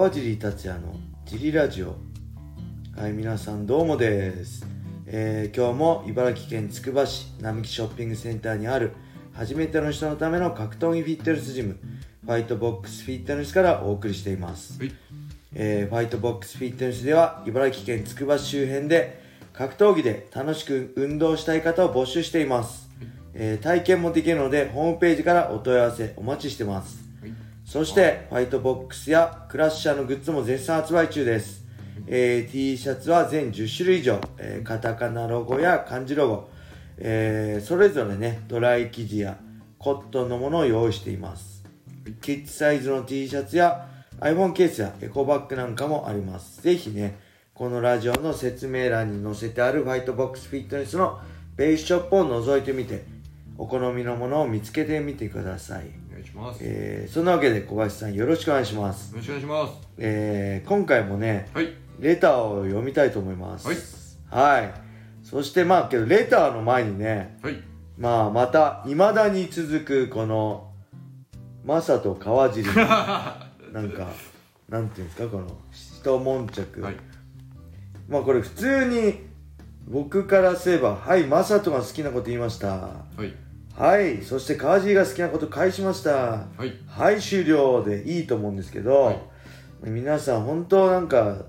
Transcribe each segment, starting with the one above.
川尻達也のジリラジオ。はい皆さんどうもです、えー今日も茨城県つくば市並木ショッピングセンターにある初めての人のための格闘技フィットネスジムファイトボックスフィットネスからお送りしています、はい。えーファイトボックスフィットネスでは茨城県つくば市周辺で格闘技で楽しく運動したい方を募集しています、えー体験もできるのでホームページからお問い合わせお待ちしてます。はいそしてファイトボックスやクラッシャーのグッズも絶賛発売中です、えー T シャツは全10種類以上、えーカタカナロゴや漢字ロゴ、えーそれぞれねドライ生地やコットンのものを用意しています。キッズサイズの T シャツや iPhone ケースやエコバッグなんかもあります。ぜひねこのラジオの説明欄に載せてあるファイトボックスフィットネスのベースショップを覗いてみてお好みのものを見つけてみてください。ます、えーそんなわけで小林さんよろしくお願いします、よろしくお願いします。えー今回もねはい。レターを読みたいと思います。はい。はい。そしてまあけどレターの前にねはい。まあまたいまだに続くこのマサと川尻の なんかなんていうんですかこの一悶着、はい。まあこれ普通に僕からすれば「はいマサトが好きなこと言いました」はいはいそして川尻が好きなこと返しました。はい。はい終了でいいと思うんですけど、はい。皆さん本当なんか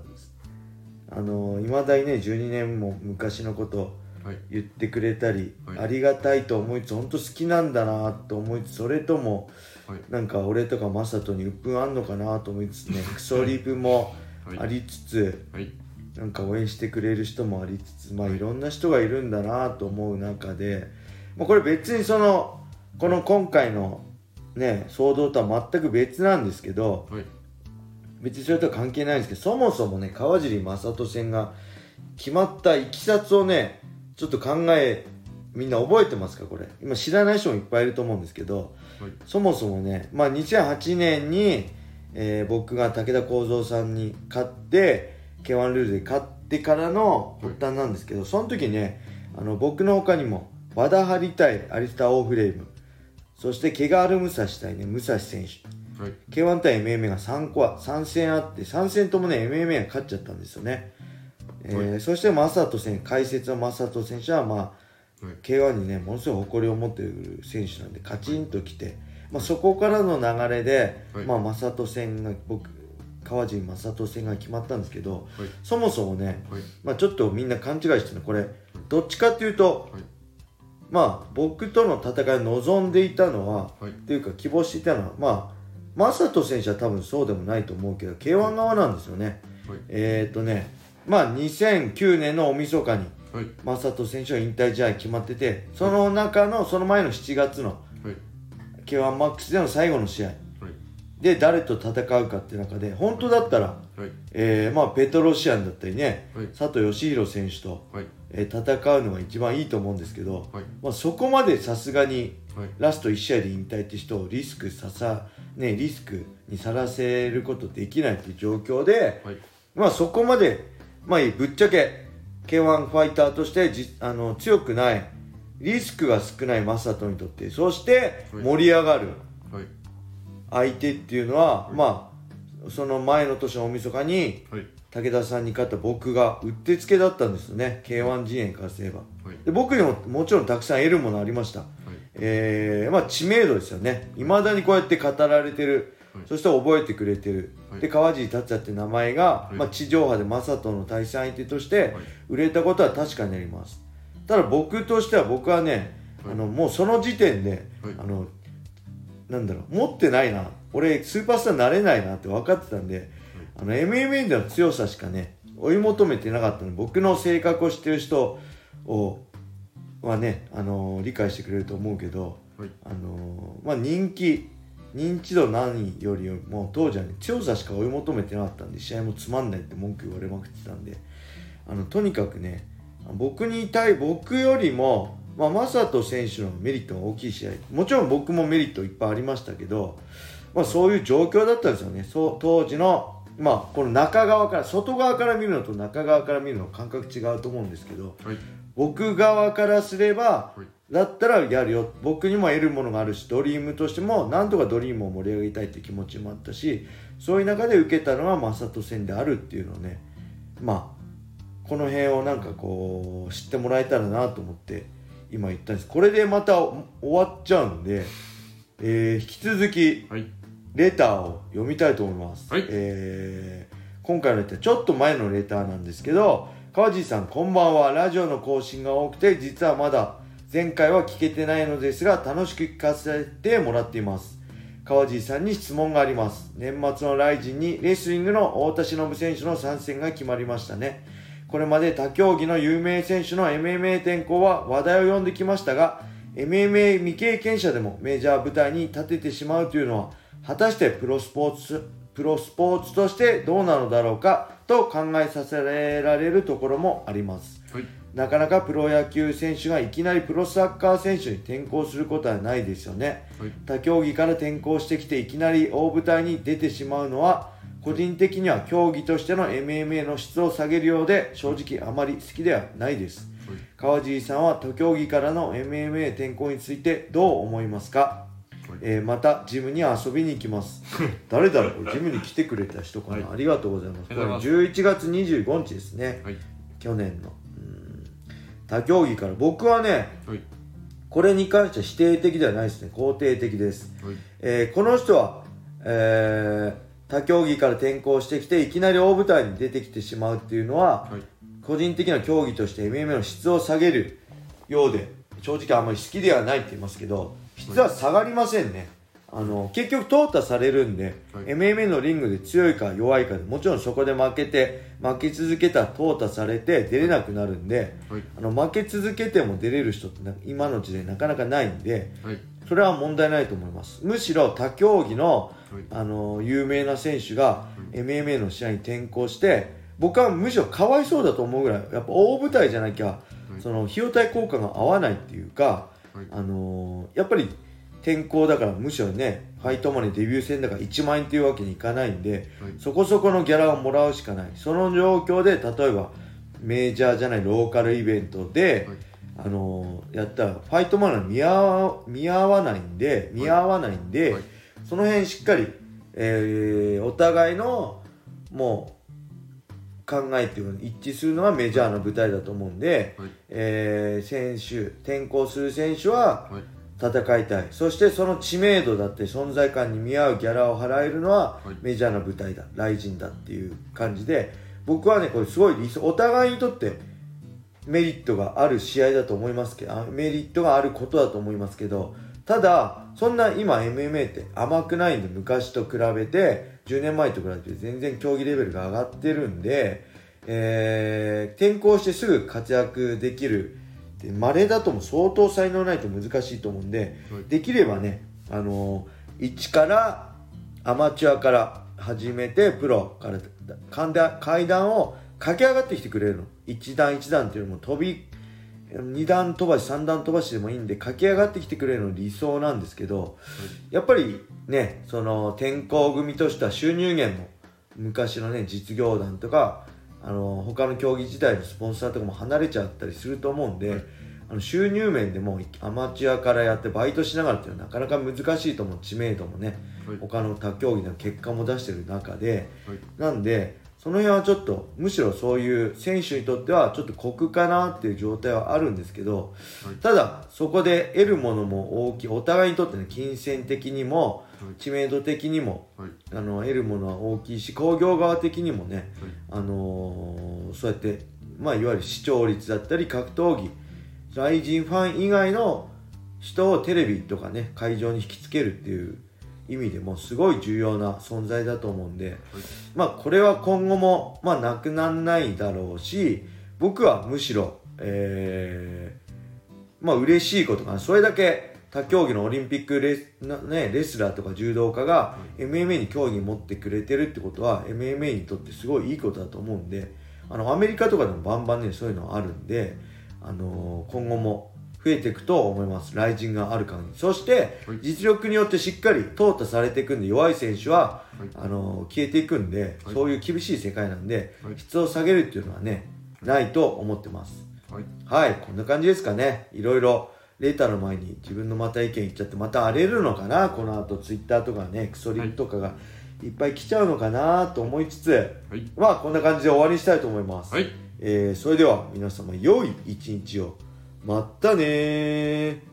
あのいまだにね12年も昔のことはい。言ってくれたり、はい。ありがたいと思いつつ本当好きなんだなと思いつつそれともはい。なんか俺とかマサトに鬱憤あんのかなと思いつつね クソリプもはい。ありつつ、はい。なんか応援してくれる人もありつつまあいろんな人がいるんだなと思う中で、まあ、これ別にそのこの今回のね騒動とは全く別なんですけどはい。別にそれとは関係ないんですけどそもそもね川尻正人戦が決まったいきさつをねちょっと考えみんな覚えてますかこれ。今知らない人もいっぱいいると思うんですけどはい。そもそもね、まあ、2008年に、えー僕が武田幸三さんに勝って K1 ルールで勝ってからの発端なんですけど、その時ねあの僕の他にも和田張対アリスター・オーフレーム。そして毛がある武蔵対ね武蔵選手。はい。K1 対 MMA が3個は3戦あって3戦ともね MMA が勝っちゃったんですよね、えーはそして正人選手解説の正人選手はまあはい。K1 にねものすごい誇りを持っている選手なんでカチンときて、まあ、そこからの流れで、はい。まあ、正人戦が僕川尻正人戦が決まったんですけどはい。そもそもね、はい。まあ、ちょっとみんな勘違いしてるのこれどっちかっていうと、はいまあ僕との戦いを望んでいたのは、はい。っていうか希望していたのはまあ正人選手は多分そうでもないと思うけど K1 側なんですよね、はい。えーっとねまあ2009年の大晦日にはい。正人選手は引退試合決まっててその中のその前の7月のはい。K1 マックスでの最後の試合。はい。で誰と戦うかって中で本当だったら、はい。えーまあ、ペトロシアンだったりね、はい。佐藤義弘選手と、はいえー戦うのが一番いいと思うんですけど、はい。まあ、そこまでさすがにはい。ラスト1試合で引退って人をリスクささ、ね、リスクにさらせることできないっていう状況で、はい。まあそこまで、まあぶっちゃけ K1 ファイターとしてじあの強くない、リスクが少ないマサトにとって、そしてはい。盛り上がるはい。相手っていうのは、まあ、その前の年の大晦日にはい武田さんに勝った僕がうってつけだったんですよね、K1 陣営からすれば。はい。で僕にももちろんたくさん得るものありました。えーまあ知名度ですよね。いまだにこうやって語られてる、はい。そして覚えてくれてる。はい。で、川尻達也って名前が、い。まあ地上波で正人の対戦相手としてはい。売れたことは確かにあります。ただ僕としては僕はね、はい。あのもうその時点で、はい。あのなんだろう持ってないな。俺スーパースターになれないなって分かってたんで、あの MMA での強さしかね追い求めてなかったの。で僕の性格を知ってる人をはね、あの理解してくれると思うけど、はい。あのまあ、人気認知度何よりも当時はね強さしか追い求めてなかったんで試合もつまんないって文句言われまくってたんであのとにかくね僕に対僕よりも、まあ、正人選手のメリットが大きい試合。もちろん僕もメリットいっぱいありましたけど、まあ、そういう状況だったんですよね。そう当時の、まあ、この中側から外側から見るのと中側から見るの感覚違うと思うんですけどはい。僕側からすればはい。だったらやるよ。僕にも得るものがあるしドリームとしてもなんとかドリームを盛り上げたいって気持ちもあったしそういう中で受けたのが正人戦であるっていうのをねまあこの辺をなんかこう知ってもらえたらなと思って今言ったんです。これでまた終わっちゃうんで、えー、引き続きレターを読みたいと思います、はい、えー、今回のレターちょっと前のレターなんですけど川地さんこんばんは。ラジオの更新が多くて実はまだ前回は聞けてないのですが楽しく聞かせてもらっています。川地さんに質問があります。年末のライジンにレスリングの太田忍選手の参戦が決まりましたね。これまで他競技の有名選手の MMA 転向は話題を呼んできましたが MMA 未経験者でもメジャー舞台に立ててしまうというのは果たしてプロスポーツプロスポーツとしてどうなのだろうかと考えさせられるところもあります、はい、なかなかプロ野球選手がいきなりプロサッカー選手に転向することはないですよね、はい、他競技から転向してきていきなり大舞台に出てしまうのは個人的には競技としての MMA の質を下げるようで正直あまり好きではないです、はい、川尻さんは他競技からの MMA 転向についてどう思いますか、はい、えー、またジムに遊びに行きます。誰だろう？ジムに来てくれた人かな、はい、ありがとうございます。これ11月25日ですね、去年の。他競技から僕はね、これに関しては否定的ではないですね。肯定的です、えー、この人は、えー他競技から転向してきていきなり大舞台に出てきてしまうっていうのは、はい、個人的な競技として MMA の質を下げるようで正直あんまり好きではないって言いますけど質は下がりませんね、あの結局淘汰されるんで、はい、MMA のリングで強いか弱いかでもちろんそこで負けて負け続けたら淘汰されて出れなくなるんで、はい、あの負け続けても出れる人って今の時代なかなかないんで、はい、それは問題ないと思います。むしろ他競技のあの有名な選手が MMA の試合に転向して僕はむしろかわいそうだと思うぐらいやっぱ大舞台じゃなきゃその費用対効果が合わないっていうか、あのやっぱり転校だからむしろねファイトマネーデビュー戦だから1万円っていうわけにいかないんで、そこそこのギャラをもらうしかない。その状況で例えばメジャーじゃないローカルイベントで、あのやったらファイトマネー見合見合わないんで見合わないんで、その辺しっかり、えー、お互いのもう考えっていうの一致するのがメジャーの舞台だと思うんで、はい、えー、選手転向する選手は戦いたい、そしてその知名度だって存在感に見合うギャラを払えるのはメジャーな舞台だ、ライジンだっていう感じで僕はねこれすごい理想お互いにとってメリットがある試合だと思いますけどメリットがあることだと思いますけどただそんな今 MMA って甘くないんで昔と比べて10年前と比べて全然競技レベルが上がってるんで、えー、転校してすぐ活躍できる。稀だとも相当才能ないと難しいと思うんで、はい、できればね、あのー、一からアマチュアから始めてプロから階段を駆け上がってきてくれるの。一段一段っていうのも飛び2段飛ばし3段飛ばしでもいいんで駆け上がってきてくれるの理想なんですけど、やっぱりねその転校組としては収入源も昔のね実業団とかあの他の競技時代のスポンサーとかも離れちゃったりすると思うんで、はい、あの収入面でもアマチュアからやってバイトしながらっていうのはなかなか難しいと思う知名度もね、はい、他の他競技の結果も出してる中で、はい、なんでその辺はちょっとむしろそういう選手にとってはちょっと酷かなっていう状態はあるんですけど、はい、ただそこで得るものも大きいお互いにとってね金銭的にも、知名度的にも、はい、あの得るものは大きいし工業側的にもね、あのー、そうやってまあいわゆる視聴率だったり格闘技雷神ファン以外の人をテレビとかね会場に引きつけるっていう意味でもすごい重要な存在だと思うんで、はい、まあこれは今後もまあなくならないだろうし僕はむしろ、えー、まあ嬉しいことかな。それだけ他競技のオリンピックレス,、ね、レスラーとか柔道家が MMA に競技持ってくれてるってことは MMA にとってすごいいいことだと思うんであのアメリカとかでもバンバンねそういうのあるんで、あのー、今後も増えていくと思います。ライジンがある限り。そして、実力によってしっかり淘汰されていくんで、弱い選手は、はい、あの、消えていくんで、はい、そういう厳しい世界なんで、はい、質を下げるっていうのはね、ないと思ってます。はい。はい、こんな感じですかね。いろいろ、レーターの前に自分のまた意見言っちゃってまた荒れるのかな？この後ツイッターとかねクソリプとかがいっぱい来ちゃうのかなと思いつつ、はい。まあこんな感じで終わりにしたいと思います、はい。えーそれでは皆様良い一日をまったね